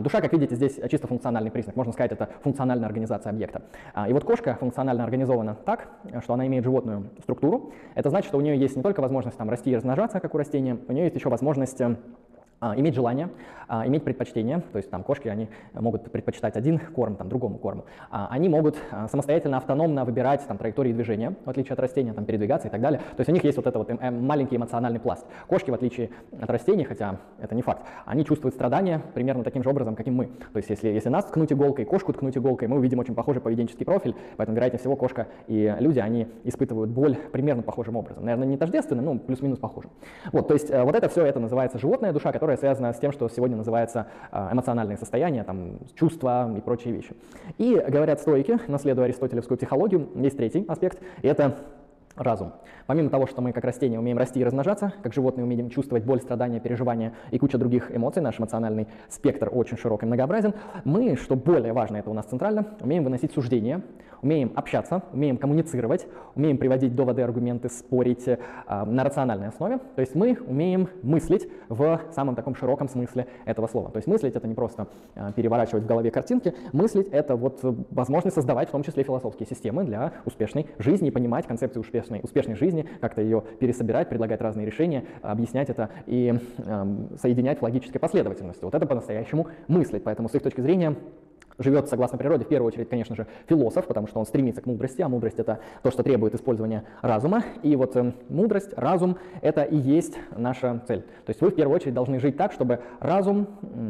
Душа, как видите, здесь чисто функциональный признак. Можно сказать, это функциональная организация объекта. И вот кошка функционально организована так, что она имеет животную структуру. Это значит, что у нее есть не только возможность там, расти и размножаться, как у растения, у нее есть еще возможность а, иметь желание, а, иметь предпочтение, то есть там кошки, они могут предпочитать один корм там, другому корму, а, они могут самостоятельно, автономно выбирать там, траектории движения, в отличие от растения, там, передвигаться и так далее. То есть у них есть вот этот вот эм, эм, маленький эмоциональный пласт. Кошки, в отличие от растений, хотя это не факт, они чувствуют страдания примерно таким же образом, как и мы. То есть если, если нас ткнуть иголкой, кошку ткнуть иголкой, мы увидим очень похожий поведенческий профиль, поэтому, вероятнее всего, кошка и люди, они испытывают боль примерно похожим образом. Наверное, не тождественно, но плюс-минус похожим. Вот, то есть э, вот это все, это называется животная душа, которая которая связана с тем, что сегодня называется а, эмоциональные состояния, там, чувства и прочие вещи. И говорят стойки, наследуя аристотелевскую психологию, есть третий аспект, и это разум. Помимо того, что мы как растения умеем расти и размножаться, как животные умеем чувствовать боль, страдания, переживания и куча других эмоций, наш эмоциональный спектр очень широк и многообразен, мы, что более важно, это у нас центрально, умеем выносить суждения, умеем общаться, умеем коммуницировать, умеем приводить доводы, аргументы, спорить э, на рациональной основе. То есть мы умеем мыслить в самом таком широком смысле этого слова. То есть мыслить это не просто э, переворачивать в голове картинки, мыслить это вот возможность создавать в том числе философские системы для успешной жизни и понимать концепцию успешной, успешной жизни, как-то ее пересобирать, предлагать разные решения, объяснять это и э, соединять в логической последовательности. Вот это по-настоящему мыслить. Поэтому с их точки зрения живет согласно природе, в первую очередь, конечно же, философ, потому что он стремится к мудрости, а мудрость — это то, что требует использования разума. И вот э, мудрость, разум — это и есть наша цель. То есть вы в первую очередь должны жить так, чтобы разум,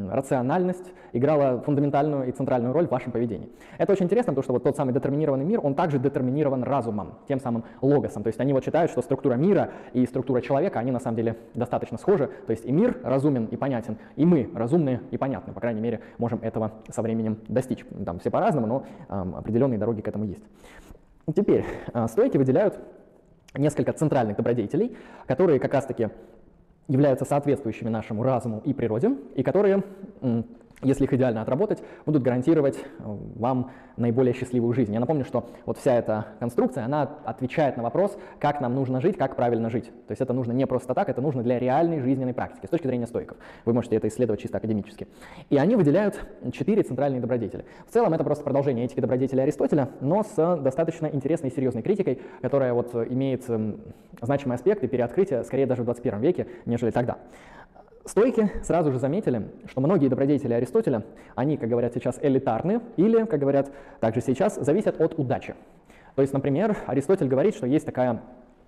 рациональность играла фундаментальную и центральную роль в вашем поведении. Это очень интересно, потому что вот тот самый детерминированный мир, он также детерминирован разумом, тем самым логосом. То есть они вот считают, что структура мира и структура человека, они на самом деле достаточно схожи. То есть и мир разумен и понятен, и мы разумные и понятны. По крайней мере, можем этого со временем достичь. Там все по-разному, но определенные дороги к этому есть. Теперь э, стойки выделяют несколько центральных добродетелей, которые как раз-таки являются соответствующими нашему разуму и природе, и которые если их идеально отработать, будут гарантировать э, вам наиболее счастливую жизнь. Я напомню, что вот вся эта конструкция, она отвечает на вопрос, как нам нужно жить, как правильно жить. То есть это нужно не просто так, это нужно для реальной жизненной практики, с точки зрения стойков. Вы можете это исследовать чисто академически. И они выделяют четыре центральные добродетели. В целом это просто продолжение этики добродетели Аристотеля, но с достаточно интересной и серьезной критикой, которая вот имеет эм, значимый аспект и переоткрытие скорее даже в 21 веке, нежели тогда. Стойки сразу же заметили, что многие добродетели Аристотеля, они, как говорят сейчас, элитарны или, как говорят также сейчас, зависят от удачи. То есть, например, Аристотель говорит, что есть такая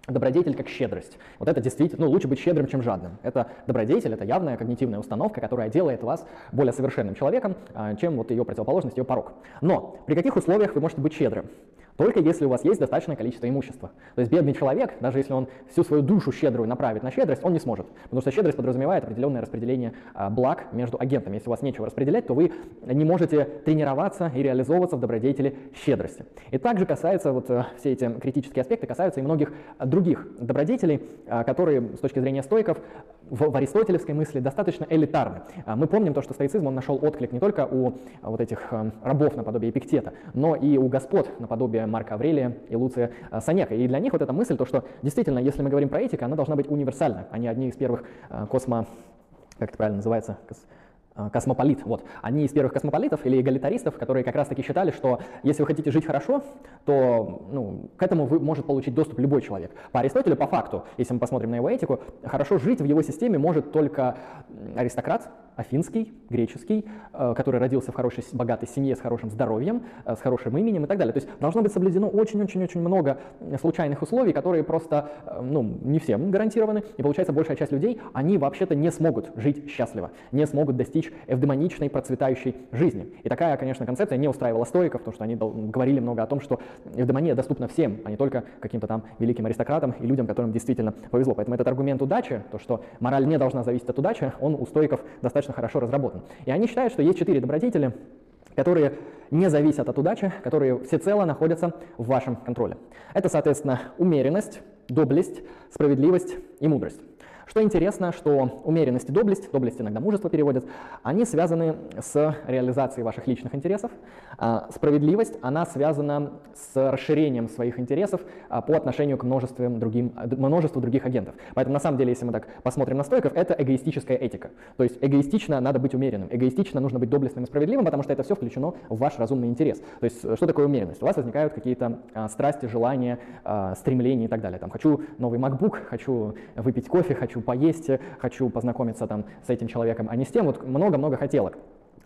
добродетель как щедрость. Вот это действительно, ну, лучше быть щедрым, чем жадным. Это добродетель, это явная когнитивная установка, которая делает вас более совершенным человеком, а, чем вот ее противоположность, ее порог. Но при каких условиях вы можете быть щедрым? Только если у вас есть достаточное количество имущества. То есть бедный человек, даже если он всю свою душу щедрую направит на щедрость, он не сможет. Потому что щедрость подразумевает определенное распределение а, благ между агентами. Если у вас нечего распределять, то вы не можете тренироваться и реализовываться в добродетели щедрости. И также касается, вот э, все эти критические аспекты касаются и многих других добродетелей, а, которые с точки зрения стойков в, в аристотелевской мысли достаточно элитарны. А, мы помним то, что стоицизм он нашел отклик не только у вот этих э, рабов наподобие Эпиктета, но и у господ наподобие Марка Аврелия и Луция э, Санека. И для них вот эта мысль, то, что действительно, если мы говорим про этику, она должна быть универсальна. Они одни из первых космо... как это правильно называется? Э, космополит. Вот. Они из первых космополитов или эгалитаристов, которые как раз-таки считали, что если вы хотите жить хорошо, то ну, к этому вы может получить доступ любой человек. По Аристотелю, по факту, если мы посмотрим на его этику, хорошо жить в его системе может только аристократ, афинский, греческий, э, который родился в хорошей, богатой семье с хорошим здоровьем, э, с хорошим именем и так далее. То есть должно быть соблюдено очень-очень-очень много случайных условий, которые просто э, ну, не всем гарантированы. И получается, большая часть людей, они вообще-то не смогут жить счастливо, не смогут достичь эвдемоничной, процветающей жизни. И такая, конечно, концепция не устраивала стоиков, потому что они говорили много о том, что эвдемония доступна всем, а не только каким-то там великим аристократам и людям, которым действительно повезло. Поэтому этот аргумент удачи, то, что мораль не должна зависеть от удачи, он у стоиков достаточно хорошо разработан. И они считают, что есть четыре добродетели, которые не зависят от удачи, которые всецело находятся в вашем контроле. Это, соответственно, умеренность, доблесть, справедливость и мудрость. Что интересно, что умеренность и доблесть, доблесть иногда мужество переводят, они связаны с реализацией ваших личных интересов. А справедливость, она связана с расширением своих интересов а, по отношению к множеству, другим, множеству других агентов. Поэтому на самом деле, если мы так посмотрим на стойков, это эгоистическая этика. То есть эгоистично надо быть умеренным, эгоистично нужно быть доблестным и справедливым, потому что это все включено в ваш разумный интерес. То есть что такое умеренность? У вас возникают какие-то а, страсти, желания, а, стремления и так далее. Там, хочу новый MacBook, хочу выпить кофе, хочу поесть, хочу познакомиться там с этим человеком, а не с тем. Вот много-много хотелок.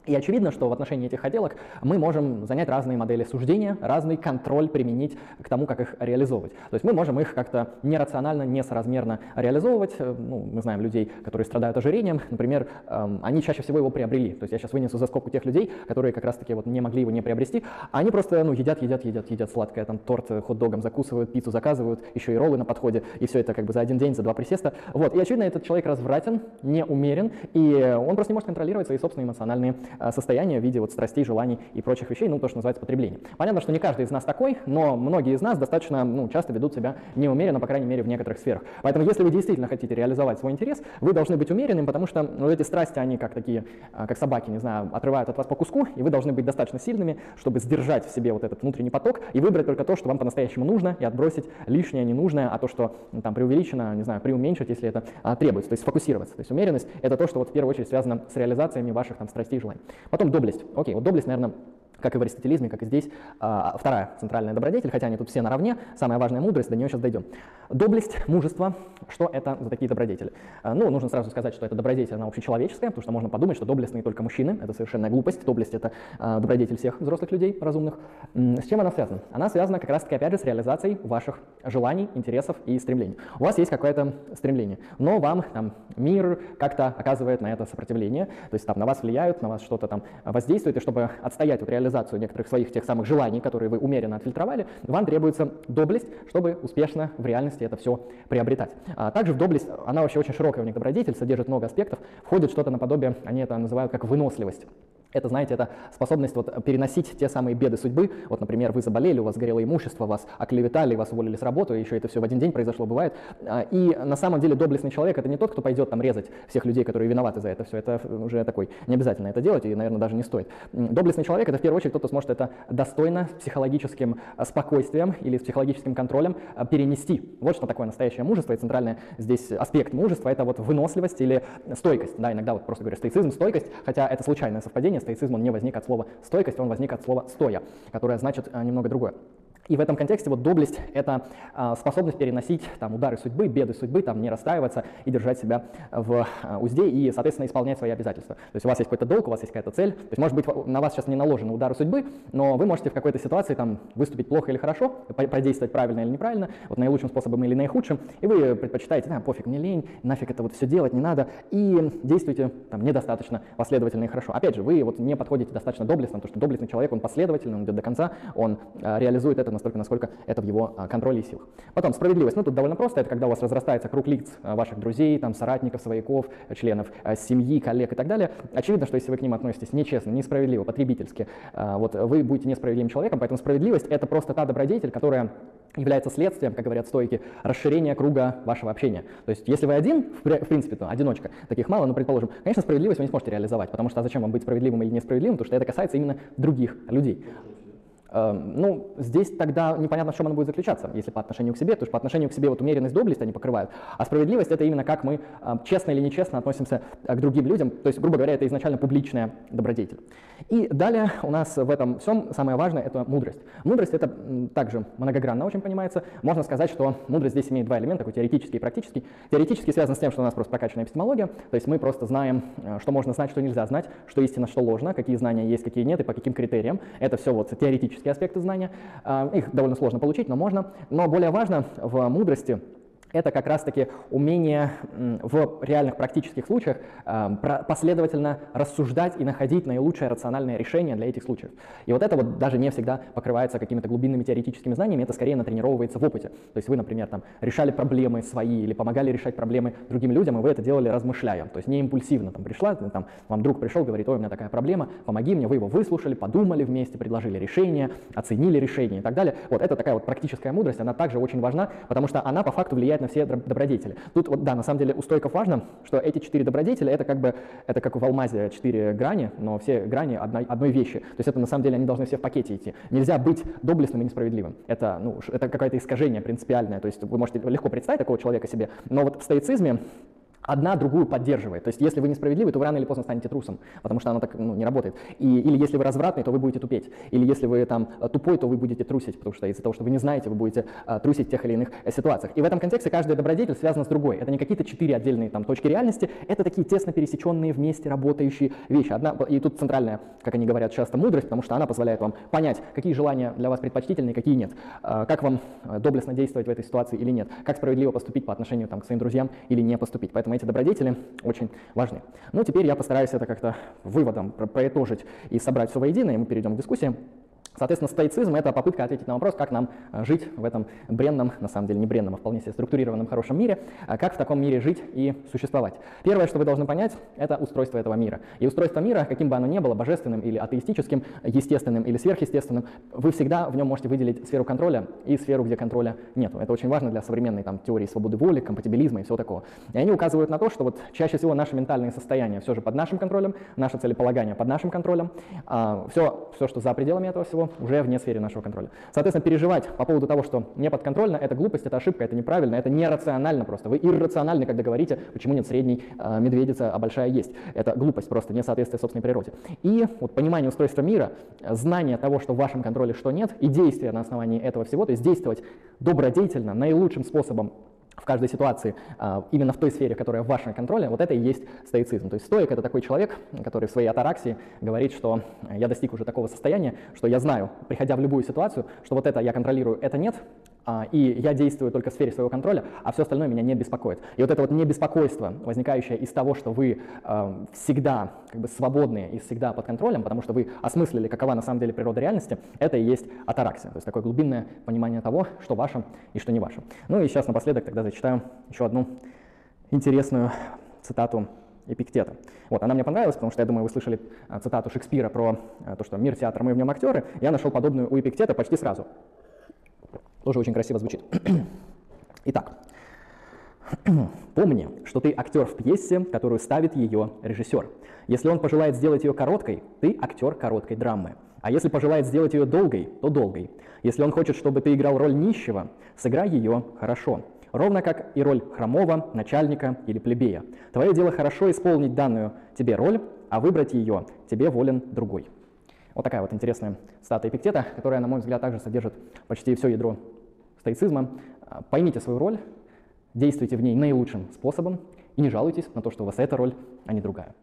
И очевидно, что в отношении этих хотелок мы можем занять разные модели суждения, разный контроль применить к тому, как их реализовывать. То есть мы можем их как-то нерационально, несоразмерно реализовывать. Э, ну, мы знаем людей, которые страдают ожирением, например, эм, они чаще всего его приобрели. То есть я сейчас вынесу за скобку тех людей, которые как раз-таки вот не могли его не приобрести. Они просто ну, едят, едят, едят, едят сладкое, там торт э, хот-догом закусывают, пиццу заказывают, еще и роллы на подходе, и все это как бы за один день, за два присеста. Вот. И очевидно, этот человек развратен, неумерен, и он просто не может контролировать свои собственные эмоциональные Э, состояние в виде вот страстей, желаний и прочих вещей, ну, то, что называется потребление. Понятно, что не каждый из нас такой, но многие из нас достаточно ну, часто ведут себя неумеренно, по крайней мере, в некоторых сферах. Поэтому, если вы действительно хотите реализовать свой интерес, вы должны быть умеренным, потому что ну, эти страсти, они как такие, э, как собаки, не знаю, отрывают от вас по куску, и вы должны быть достаточно сильными, чтобы сдержать в себе вот этот внутренний поток и выбрать только то, что вам по-настоящему нужно, и отбросить лишнее, ненужное, а то, что ну, там преувеличено, не знаю, преуменьшить, если это а, требуется, то есть сфокусироваться. То есть умеренность — это то, что вот в первую очередь связано с реализациями ваших там страстей и желаний. Потом доблесть. Окей, вот доблесть, наверное, как и в аристотелизме, как и здесь, а, вторая центральная добродетель, хотя они тут все наравне, самая важная мудрость, до нее сейчас дойдем. Доблесть, мужество, что это за такие добродетели? А, ну, нужно сразу сказать, что это добродетель, она общечеловеческая, потому что можно подумать, что доблестные только мужчины, это совершенная глупость, доблесть — это а, добродетель всех взрослых людей разумных. С чем она связана? Она связана как раз-таки, опять же, с реализацией ваших желаний, интересов и стремлений. У вас есть какое-то стремление, но вам там, мир как-то оказывает на это сопротивление, то есть там на вас влияют, на вас что-то там воздействует, и чтобы отстоять вот реализацию некоторых своих тех самых желаний, которые вы умеренно отфильтровали, вам требуется доблесть, чтобы успешно в реальности это все приобретать. А также в доблесть, она вообще очень широкая у них добродетель, содержит много аспектов, входит что-то наподобие, они это называют как выносливость. Это, знаете, это способность вот переносить те самые беды судьбы. Вот, например, вы заболели, у вас горело имущество, вас оклеветали, вас уволили с работы, еще это все в один день произошло, бывает. А, и на самом деле доблестный человек — это не тот, кто пойдет там резать всех людей, которые виноваты за это все. Это уже такой, не обязательно это делать, и, наверное, даже не стоит. Доблестный человек — это в первую очередь тот, кто сможет это достойно, психологическим а, спокойствием или с психологическим контролем а, перенести. Вот что такое настоящее мужество, и центральный здесь аспект мужества — это вот выносливость или стойкость. Да, иногда вот просто говорю стоицизм, стойкость, хотя это случайное совпадение, стоицизм он не возник от слова стойкость, он возник от слова стоя, которое значит э, немного другое. И в этом контексте вот доблесть — это а, способность переносить там, удары судьбы, беды судьбы, там, не расстраиваться и держать себя в а, узде и, соответственно, исполнять свои обязательства. То есть у вас есть какой-то долг, у вас есть какая-то цель. То есть, может быть, на вас сейчас не наложены удары судьбы, но вы можете в какой-то ситуации там, выступить плохо или хорошо, продействовать правильно или неправильно, вот наилучшим способом или наихудшим, и вы предпочитаете, да, пофиг, мне лень, нафиг это вот все делать, не надо, и действуйте там, недостаточно последовательно и хорошо. Опять же, вы вот не подходите достаточно доблестно, потому что доблестный человек, он последовательный, он идет до конца, он а, реализует это настолько, насколько это в его а, контроле и силах. Потом справедливость. Ну, тут довольно просто. Это когда у вас разрастается круг лиц а, ваших друзей, там, соратников, свояков, членов а, семьи, коллег и так далее. Очевидно, что если вы к ним относитесь нечестно, несправедливо, потребительски, вот вы будете несправедливым человеком, поэтому справедливость — это просто та добродетель, которая является следствием, как говорят стойки, расширения круга вашего общения. То есть, если вы один, в принципе, то одиночка, таких мало, но предположим, конечно, справедливость вы не сможете реализовать, потому что а зачем вам быть справедливым или несправедливым, потому что это касается именно других людей. Эм, ну, здесь тогда непонятно, в чем она будет заключаться, если по отношению к себе, то есть по отношению к себе вот умеренность, доблесть они покрывают, а справедливость это именно как мы э, честно или нечестно относимся э, к другим людям, то есть, грубо говоря, это изначально публичная добродетель. И далее у нас в этом всем самое важное это мудрость. Мудрость это также многогранно очень понимается. Можно сказать, что мудрость здесь имеет два элемента, такой теоретический и практический. Теоретически связан с тем, что у нас просто прокачанная эпистемология, то есть мы просто знаем, э, что можно знать, что нельзя знать, что истинно, что ложно, какие знания есть, какие нет и по каким критериям. Это все вот теоретически практические аспекты знания. А, их довольно сложно получить, но можно. Но более важно в мудрости это как раз-таки умение в реальных практических случаях э, последовательно рассуждать и находить наилучшее рациональное решение для этих случаев. И вот это вот даже не всегда покрывается какими-то глубинными теоретическими знаниями, это скорее натренировывается в опыте. То есть вы, например, там, решали проблемы свои или помогали решать проблемы другим людям, и вы это делали размышляя. То есть не импульсивно там пришла, там, вам друг пришел, говорит, ой, у меня такая проблема, помоги мне, вы его выслушали, подумали вместе, предложили решение, оценили решение и так далее. Вот это такая вот практическая мудрость, она также очень важна, потому что она по факту влияет на на все добродетели. Тут вот, да, на самом деле у стойков важно, что эти четыре добродетели, это как бы, это как в алмазе четыре грани, но все грани одной, одной вещи. То есть это на самом деле они должны все в пакете идти. Нельзя быть доблестным и несправедливым. Это, ну, это какое-то искажение принципиальное. То есть вы можете легко представить такого человека себе, но вот в стоицизме одна другую поддерживает. То есть если вы несправедливы, то вы рано или поздно станете трусом, потому что оно так ну, не работает. И, или если вы развратный, то вы будете тупеть. Или если вы там тупой, то вы будете трусить, потому что из-за того, что вы не знаете, вы будете а, трусить в тех или иных э, ситуациях. И в этом контексте каждый добродетель связан с другой. Это не какие-то четыре отдельные там точки реальности, это такие тесно пересеченные вместе работающие вещи. Одна, и тут центральная, как они говорят часто, мудрость, потому что она позволяет вам понять, какие желания для вас предпочтительны, какие нет, а, как вам э, доблестно действовать в этой ситуации или нет, как справедливо поступить по отношению там, к своим друзьям или не поступить. Поэтому эти добродетели очень важны. Ну, теперь я постараюсь это как-то выводом проитожить и собрать все воедино, и мы перейдем к дискуссии. Соответственно, стоицизм — это попытка ответить на вопрос, как нам э, жить в этом бренном, на самом деле не бренном, а вполне себе структурированном хорошем мире, а как в таком мире жить и существовать. Первое, что вы должны понять, это устройство этого мира. И устройство мира, каким бы оно ни было, божественным или атеистическим, естественным или сверхъестественным, вы всегда в нем можете выделить сферу контроля и сферу, где контроля нет. Это очень важно для современной там, теории свободы воли, компатибилизма и всего такого. И они указывают на то, что вот чаще всего наши ментальные состояния все же под нашим контролем, наше целеполагание под нашим контролем, а все, все, что за пределами этого всего, уже вне сферы нашего контроля. Соответственно, переживать по поводу того, что не подконтрольно, это глупость, это ошибка, это неправильно, это нерационально просто. Вы иррациональны, когда говорите, почему нет средней э, медведица, а большая есть. Это глупость просто, несоответствие собственной природе. И вот понимание устройства мира, знание того, что в вашем контроле, что нет, и действия на основании этого всего, то есть действовать добродетельно, наилучшим способом каждой ситуации а, именно в той сфере, которая в вашем контроле, вот это и есть стоицизм. То есть стоик — это такой человек, который в своей атараксии говорит, что я достиг уже такого состояния, что я знаю, приходя в любую ситуацию, что вот это я контролирую, это нет, и я действую только в сфере своего контроля, а все остальное меня не беспокоит. И вот это вот небеспокойство, возникающее из того, что вы э, всегда как бы свободные и всегда под контролем, потому что вы осмыслили, какова на самом деле природа реальности, это и есть атараксия, то есть такое глубинное понимание того, что ваше и что не ваше. Ну и сейчас напоследок тогда зачитаю еще одну интересную цитату Эпиктета. Вот, она мне понравилась, потому что, я думаю, вы слышали а, цитату Шекспира про а, то, что мир театр, мы в нем актеры. Я нашел подобную у Эпиктета почти сразу. Тоже очень красиво звучит. Итак, помни, что ты актер в пьесе, которую ставит ее режиссер. Если он пожелает сделать ее короткой, ты актер короткой драмы. А если пожелает сделать ее долгой, то долгой. Если он хочет, чтобы ты играл роль нищего, сыграй ее хорошо. Ровно как и роль хромого, начальника или плебея. Твое дело хорошо исполнить данную тебе роль, а выбрать ее тебе волен другой. Вот такая вот интересная стата Эпиктета, которая, на мой взгляд, также содержит почти все ядро стоицизма. А, поймите свою роль, действуйте в ней наилучшим способом и не жалуйтесь на то, что у вас эта роль, а не другая.